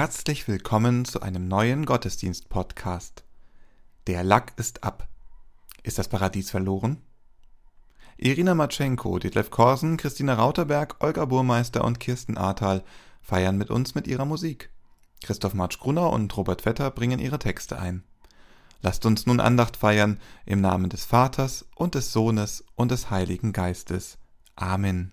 Herzlich willkommen zu einem neuen Gottesdienst-Podcast. Der Lack ist ab. Ist das Paradies verloren? Irina Matschenko, Detlef Korsen, Christina Rauterberg, Olga Burmeister und Kirsten Ahrtal feiern mit uns mit ihrer Musik. Christoph Matsch-Grunner und Robert Vetter bringen ihre Texte ein. Lasst uns nun Andacht feiern im Namen des Vaters und des Sohnes und des Heiligen Geistes. Amen.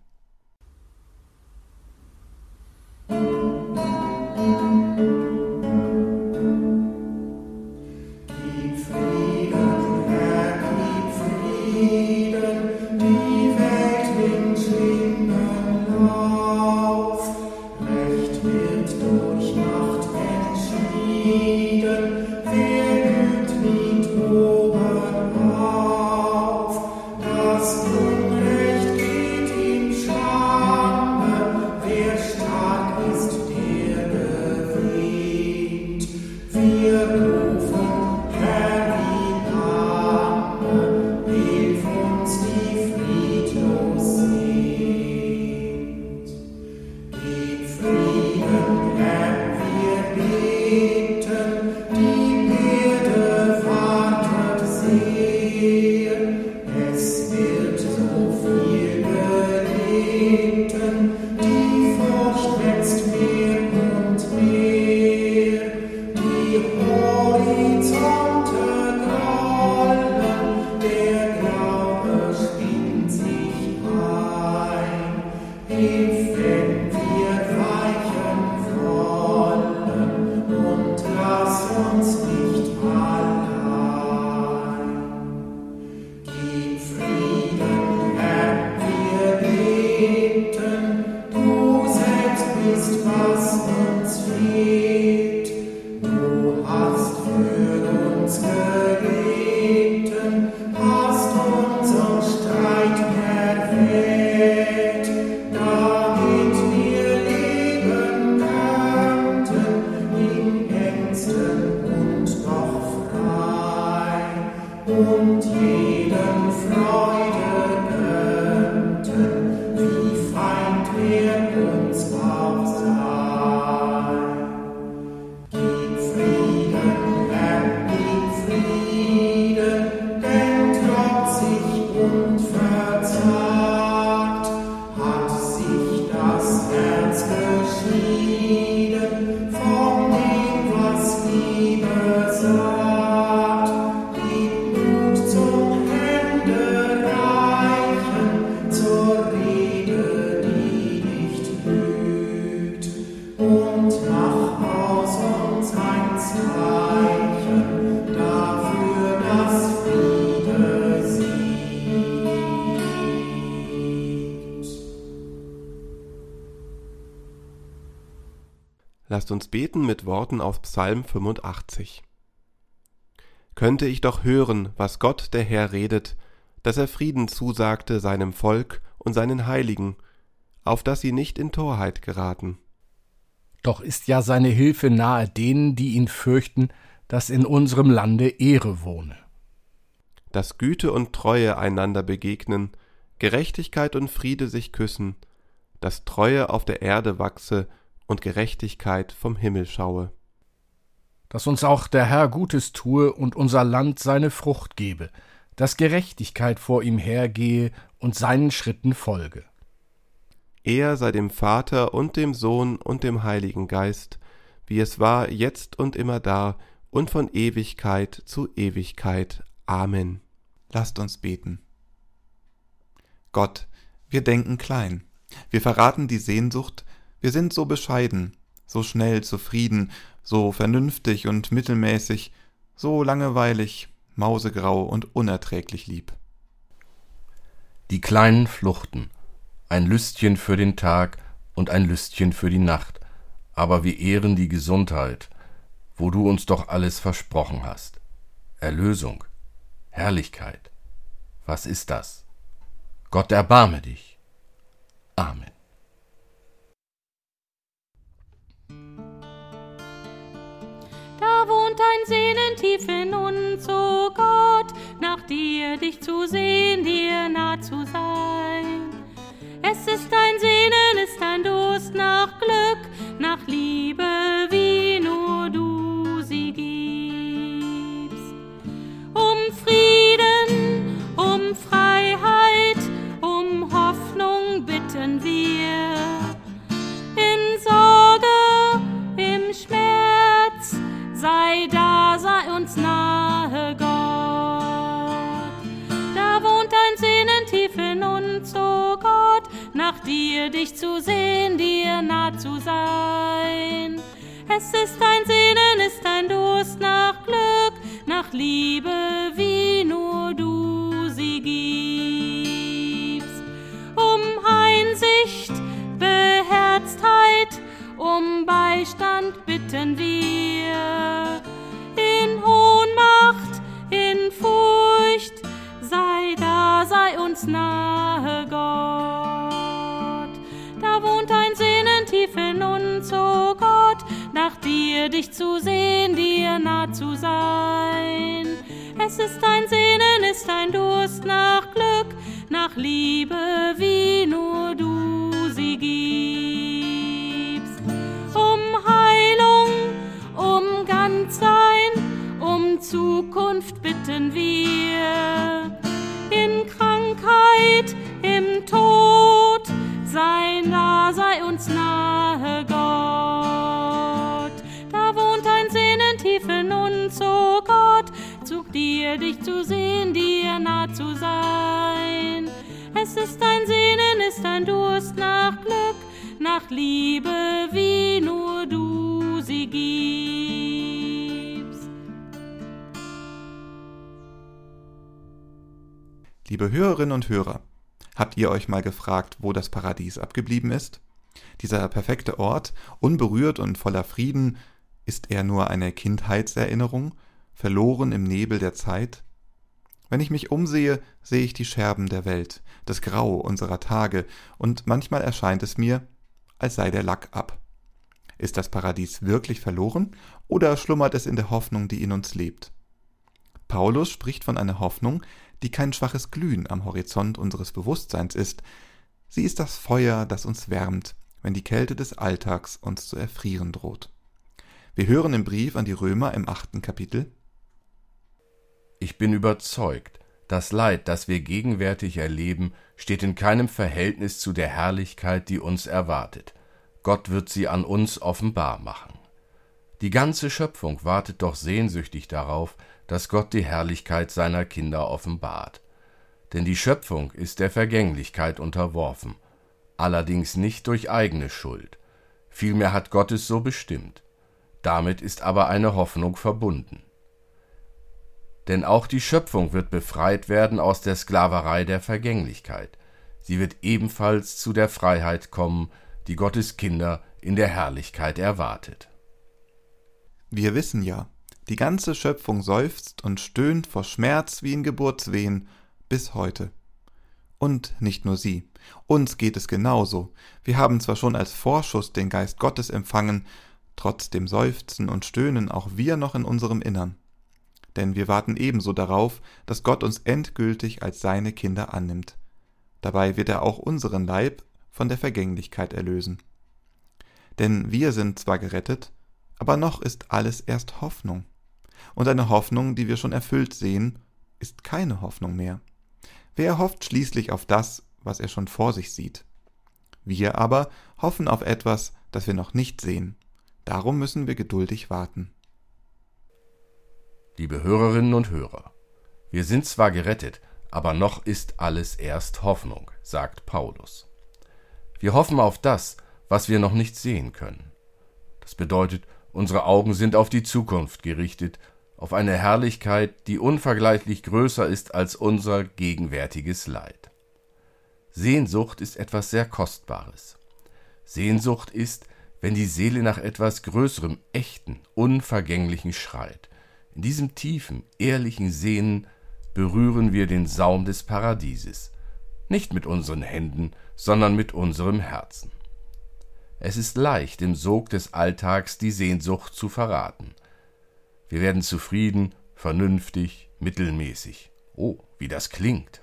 Lasst uns beten mit Worten aus Psalm 85. Könnte ich doch hören, was Gott der Herr redet, dass er Frieden zusagte seinem Volk und seinen Heiligen, auf dass sie nicht in Torheit geraten. Doch ist ja seine Hilfe nahe denen, die ihn fürchten, dass in unserem Lande Ehre wohne. Dass Güte und Treue einander begegnen, Gerechtigkeit und Friede sich küssen, dass Treue auf der Erde wachse und Gerechtigkeit vom Himmel schaue. Dass uns auch der Herr Gutes tue und unser Land seine Frucht gebe, dass Gerechtigkeit vor ihm hergehe und seinen Schritten folge. Er sei dem Vater und dem Sohn und dem Heiligen Geist, wie es war jetzt und immer da und von Ewigkeit zu Ewigkeit. Amen. Lasst uns beten. Gott, wir denken klein, wir verraten die Sehnsucht, wir sind so bescheiden, so schnell zufrieden, so vernünftig und mittelmäßig, so langweilig, mausegrau und unerträglich lieb. Die kleinen Fluchten, ein Lüstchen für den Tag und ein Lüstchen für die Nacht, aber wir ehren die Gesundheit, wo du uns doch alles versprochen hast. Erlösung, Herrlichkeit. Was ist das? Gott erbarme dich. Amen. Fräulein sehnen tief in uns, o oh Gott, nach dir, dich zu sehen, dir nah zu sein. Es ist dein Sehnen, ist dein Durst nach Glück, nach Liebe, wie nur du sie gibst. Um Frieden dich zu sehen, dir nah zu sein. Es ist ein Sehnen, ist ein Durst dich zu sehen, dir nah zu sein. Es ist ein Sehnen, ist ein Durst nach Glück, nach Liebe, wie nur du sie gibst. Um Heilung, um Ganzsein, um Zukunft bitten wir. In Krankheit, im Tod, sei nah, sei uns nahe, Gott. Dir dich zu sehen, dir nah zu sein. Es ist ein Sehnen, ist ein Durst nach Glück, nach Liebe, wie nur du sie gibst. Liebe Hörerinnen und Hörer, habt ihr euch mal gefragt, wo das Paradies abgeblieben ist? Dieser perfekte Ort, unberührt und voller Frieden, ist er nur eine Kindheitserinnerung, verloren im Nebel der Zeit? Wenn ich mich umsehe, sehe ich die Scherben der Welt, das Grau unserer Tage, und manchmal erscheint es mir, als sei der Lack ab. Ist das Paradies wirklich verloren oder schlummert es in der Hoffnung, die in uns lebt? Paulus spricht von einer Hoffnung, die kein schwaches Glühen am Horizont unseres Bewusstseins ist. Sie ist das Feuer, das uns wärmt, wenn die Kälte des Alltags uns zu erfrieren droht. Wir hören im Brief an die Römer im achten Kapitel Ich bin überzeugt, das Leid, das wir gegenwärtig erleben, steht in keinem Verhältnis zu der Herrlichkeit, die uns erwartet. Gott wird sie an uns offenbar machen. Die ganze Schöpfung wartet doch sehnsüchtig darauf, dass Gott die Herrlichkeit seiner Kinder offenbart. Denn die Schöpfung ist der Vergänglichkeit unterworfen, allerdings nicht durch eigene Schuld. Vielmehr hat Gott es so bestimmt. Damit ist aber eine Hoffnung verbunden. Denn auch die Schöpfung wird befreit werden aus der Sklaverei der Vergänglichkeit. Sie wird ebenfalls zu der Freiheit kommen, die Gottes Kinder in der Herrlichkeit erwartet. Wir wissen ja, die ganze Schöpfung seufzt und stöhnt vor Schmerz wie in Geburtswehen bis heute. Und nicht nur sie, uns geht es genauso. Wir haben zwar schon als Vorschuss den Geist Gottes empfangen, trotz dem Seufzen und Stöhnen auch wir noch in unserem Innern. Denn wir warten ebenso darauf, dass Gott uns endgültig als seine Kinder annimmt. Dabei wird er auch unseren Leib von der Vergänglichkeit erlösen. Denn wir sind zwar gerettet, aber noch ist alles erst Hoffnung und eine Hoffnung, die wir schon erfüllt sehen, ist keine Hoffnung mehr. Wer hofft schließlich auf das, was er schon vor sich sieht? Wir aber hoffen auf etwas, das wir noch nicht sehen. Darum müssen wir geduldig warten. Liebe Hörerinnen und Hörer, wir sind zwar gerettet, aber noch ist alles erst Hoffnung, sagt Paulus. Wir hoffen auf das, was wir noch nicht sehen können. Das bedeutet, unsere Augen sind auf die Zukunft gerichtet auf eine Herrlichkeit, die unvergleichlich größer ist als unser gegenwärtiges Leid. Sehnsucht ist etwas sehr Kostbares. Sehnsucht ist, wenn die Seele nach etwas Größerem, echten, unvergänglichen schreit. In diesem tiefen, ehrlichen Sehnen berühren wir den Saum des Paradieses, nicht mit unseren Händen, sondern mit unserem Herzen. Es ist leicht, im Sog des Alltags die Sehnsucht zu verraten – wir werden zufrieden, vernünftig, mittelmäßig. Oh, wie das klingt.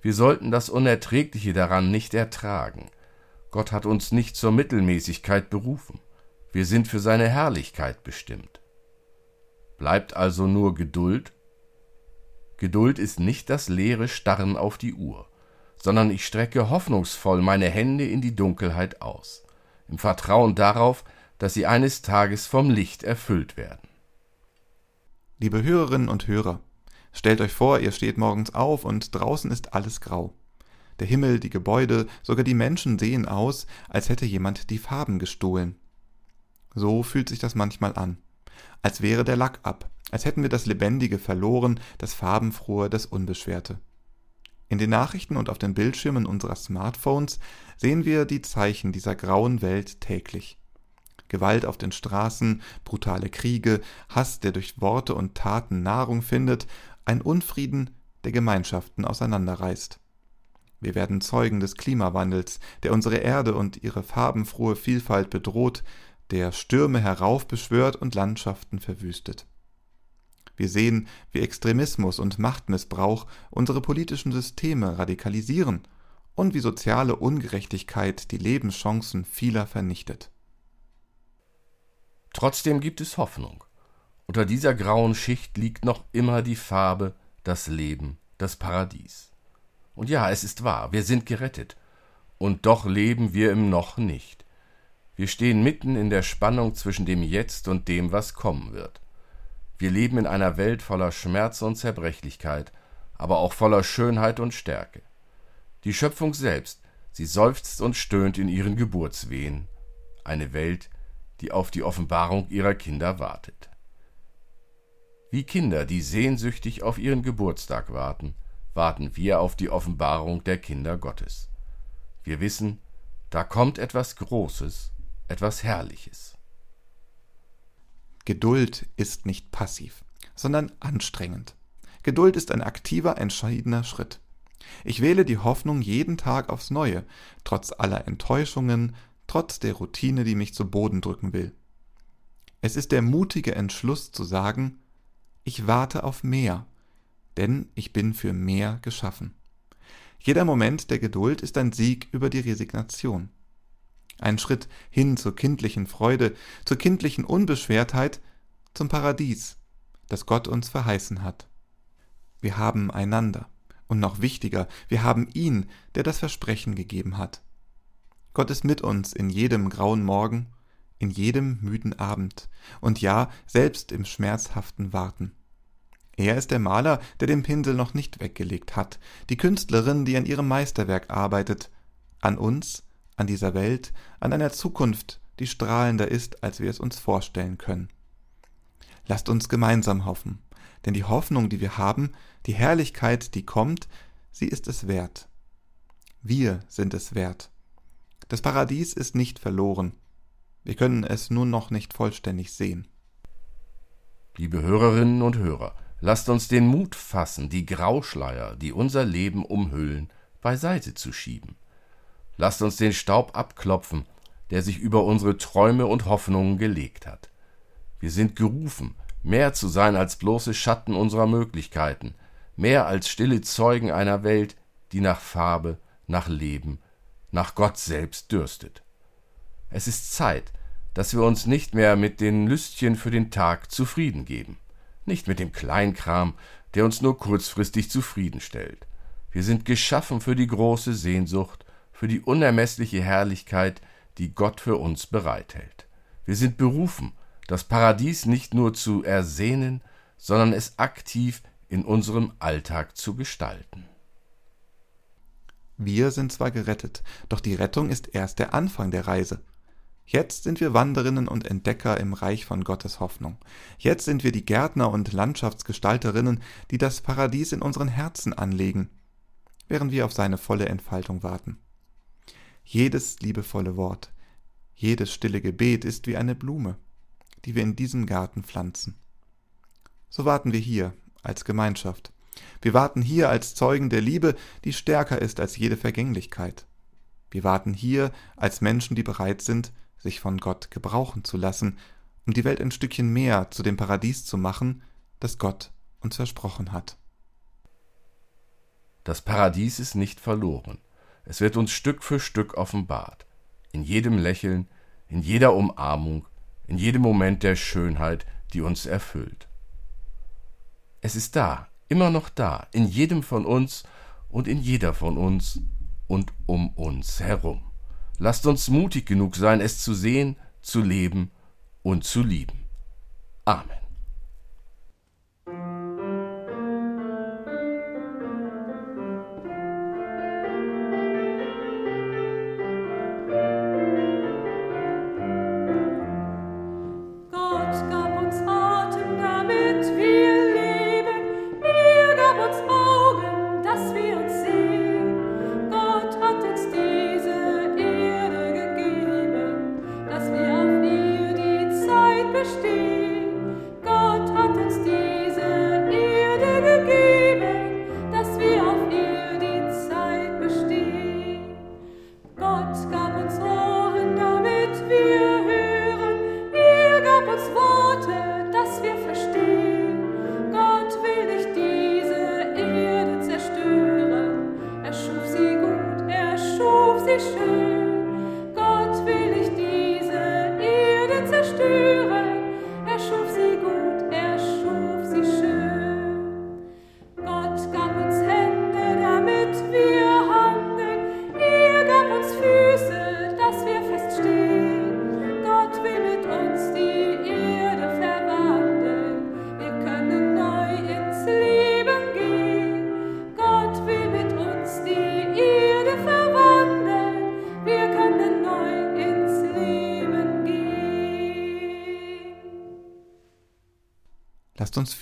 Wir sollten das Unerträgliche daran nicht ertragen. Gott hat uns nicht zur Mittelmäßigkeit berufen. Wir sind für seine Herrlichkeit bestimmt. Bleibt also nur Geduld? Geduld ist nicht das leere Starren auf die Uhr, sondern ich strecke hoffnungsvoll meine Hände in die Dunkelheit aus, im Vertrauen darauf, dass sie eines Tages vom Licht erfüllt werden. Liebe Hörerinnen und Hörer, stellt euch vor, ihr steht morgens auf und draußen ist alles grau. Der Himmel, die Gebäude, sogar die Menschen sehen aus, als hätte jemand die Farben gestohlen. So fühlt sich das manchmal an. Als wäre der Lack ab, als hätten wir das Lebendige verloren, das Farbenfrohe, das Unbeschwerte. In den Nachrichten und auf den Bildschirmen unserer Smartphones sehen wir die Zeichen dieser grauen Welt täglich. Gewalt auf den Straßen, brutale Kriege, Hass, der durch Worte und Taten Nahrung findet, ein Unfrieden, der Gemeinschaften auseinanderreißt. Wir werden Zeugen des Klimawandels, der unsere Erde und ihre farbenfrohe Vielfalt bedroht, der Stürme heraufbeschwört und Landschaften verwüstet. Wir sehen, wie Extremismus und Machtmissbrauch unsere politischen Systeme radikalisieren und wie soziale Ungerechtigkeit die Lebenschancen vieler vernichtet. Trotzdem gibt es Hoffnung. Unter dieser grauen Schicht liegt noch immer die Farbe, das Leben, das Paradies. Und ja, es ist wahr, wir sind gerettet. Und doch leben wir im Noch nicht. Wir stehen mitten in der Spannung zwischen dem Jetzt und dem, was kommen wird. Wir leben in einer Welt voller Schmerz und Zerbrechlichkeit, aber auch voller Schönheit und Stärke. Die Schöpfung selbst, sie seufzt und stöhnt in ihren Geburtswehen. Eine Welt, die auf die Offenbarung ihrer Kinder wartet. Wie Kinder, die sehnsüchtig auf ihren Geburtstag warten, warten wir auf die Offenbarung der Kinder Gottes. Wir wissen, da kommt etwas Großes, etwas Herrliches. Geduld ist nicht passiv, sondern anstrengend. Geduld ist ein aktiver, entscheidener Schritt. Ich wähle die Hoffnung jeden Tag aufs Neue, trotz aller Enttäuschungen, trotz der Routine, die mich zu Boden drücken will. Es ist der mutige Entschluss zu sagen, ich warte auf mehr, denn ich bin für mehr geschaffen. Jeder Moment der Geduld ist ein Sieg über die Resignation. Ein Schritt hin zur kindlichen Freude, zur kindlichen Unbeschwertheit, zum Paradies, das Gott uns verheißen hat. Wir haben einander. Und noch wichtiger, wir haben ihn, der das Versprechen gegeben hat. Gott ist mit uns in jedem grauen Morgen, in jedem müden Abend und ja, selbst im schmerzhaften Warten. Er ist der Maler, der den Pinsel noch nicht weggelegt hat, die Künstlerin, die an ihrem Meisterwerk arbeitet, an uns, an dieser Welt, an einer Zukunft, die strahlender ist, als wir es uns vorstellen können. Lasst uns gemeinsam hoffen, denn die Hoffnung, die wir haben, die Herrlichkeit, die kommt, sie ist es wert. Wir sind es wert. Das Paradies ist nicht verloren. Wir können es nur noch nicht vollständig sehen. Liebe Hörerinnen und Hörer, lasst uns den Mut fassen, die Grauschleier, die unser Leben umhüllen, beiseite zu schieben. Lasst uns den Staub abklopfen, der sich über unsere Träume und Hoffnungen gelegt hat. Wir sind gerufen, mehr zu sein als bloße Schatten unserer Möglichkeiten, mehr als stille Zeugen einer Welt, die nach Farbe, nach Leben, nach Gott selbst dürstet. Es ist Zeit, dass wir uns nicht mehr mit den Lüstchen für den Tag zufrieden geben, nicht mit dem Kleinkram, der uns nur kurzfristig zufriedenstellt. Wir sind geschaffen für die große Sehnsucht, für die unermessliche Herrlichkeit, die Gott für uns bereithält. Wir sind berufen, das Paradies nicht nur zu ersehnen, sondern es aktiv in unserem Alltag zu gestalten. Wir sind zwar gerettet, doch die Rettung ist erst der Anfang der Reise. Jetzt sind wir Wanderinnen und Entdecker im Reich von Gottes Hoffnung. Jetzt sind wir die Gärtner und Landschaftsgestalterinnen, die das Paradies in unseren Herzen anlegen, während wir auf seine volle Entfaltung warten. Jedes liebevolle Wort, jedes stille Gebet ist wie eine Blume, die wir in diesem Garten pflanzen. So warten wir hier als Gemeinschaft. Wir warten hier als Zeugen der Liebe, die stärker ist als jede Vergänglichkeit. Wir warten hier als Menschen, die bereit sind, sich von Gott gebrauchen zu lassen, um die Welt ein Stückchen mehr zu dem Paradies zu machen, das Gott uns versprochen hat. Das Paradies ist nicht verloren. Es wird uns Stück für Stück offenbart. In jedem Lächeln, in jeder Umarmung, in jedem Moment der Schönheit, die uns erfüllt. Es ist da, immer noch da, in jedem von uns und in jeder von uns und um uns herum. Lasst uns mutig genug sein, es zu sehen, zu leben und zu lieben. Amen.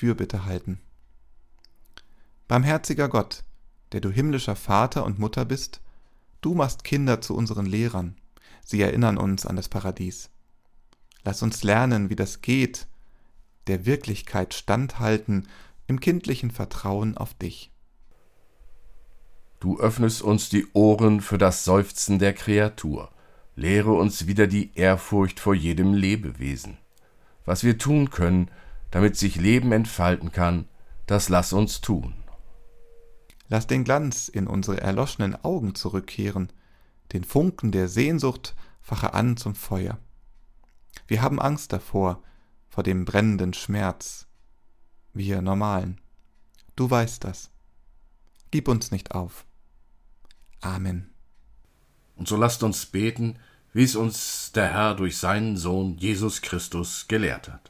Fürbitte halten. Barmherziger Gott, der du himmlischer Vater und Mutter bist, du machst Kinder zu unseren Lehrern, sie erinnern uns an das Paradies. Lass uns lernen, wie das geht, der Wirklichkeit standhalten im kindlichen Vertrauen auf dich. Du öffnest uns die Ohren für das Seufzen der Kreatur, lehre uns wieder die Ehrfurcht vor jedem Lebewesen. Was wir tun können, damit sich Leben entfalten kann, das lass uns tun. Lass den Glanz in unsere erloschenen Augen zurückkehren, den Funken der Sehnsucht fache an zum Feuer. Wir haben Angst davor, vor dem brennenden Schmerz, wir Normalen. Du weißt das. Gib uns nicht auf. Amen. Und so lasst uns beten, wie es uns der Herr durch seinen Sohn Jesus Christus gelehrt hat.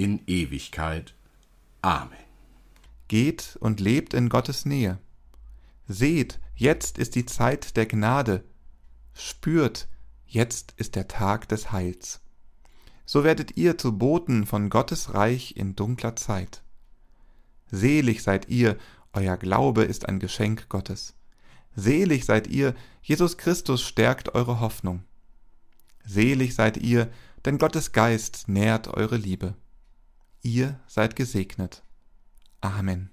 in Ewigkeit. Amen. Geht und lebt in Gottes Nähe. Seht, jetzt ist die Zeit der Gnade. Spürt, jetzt ist der Tag des Heils. So werdet ihr zu Boten von Gottes Reich in dunkler Zeit. Selig seid ihr, euer Glaube ist ein Geschenk Gottes. Selig seid ihr, Jesus Christus stärkt eure Hoffnung. Selig seid ihr, denn Gottes Geist nährt eure Liebe. Ihr seid gesegnet. Amen.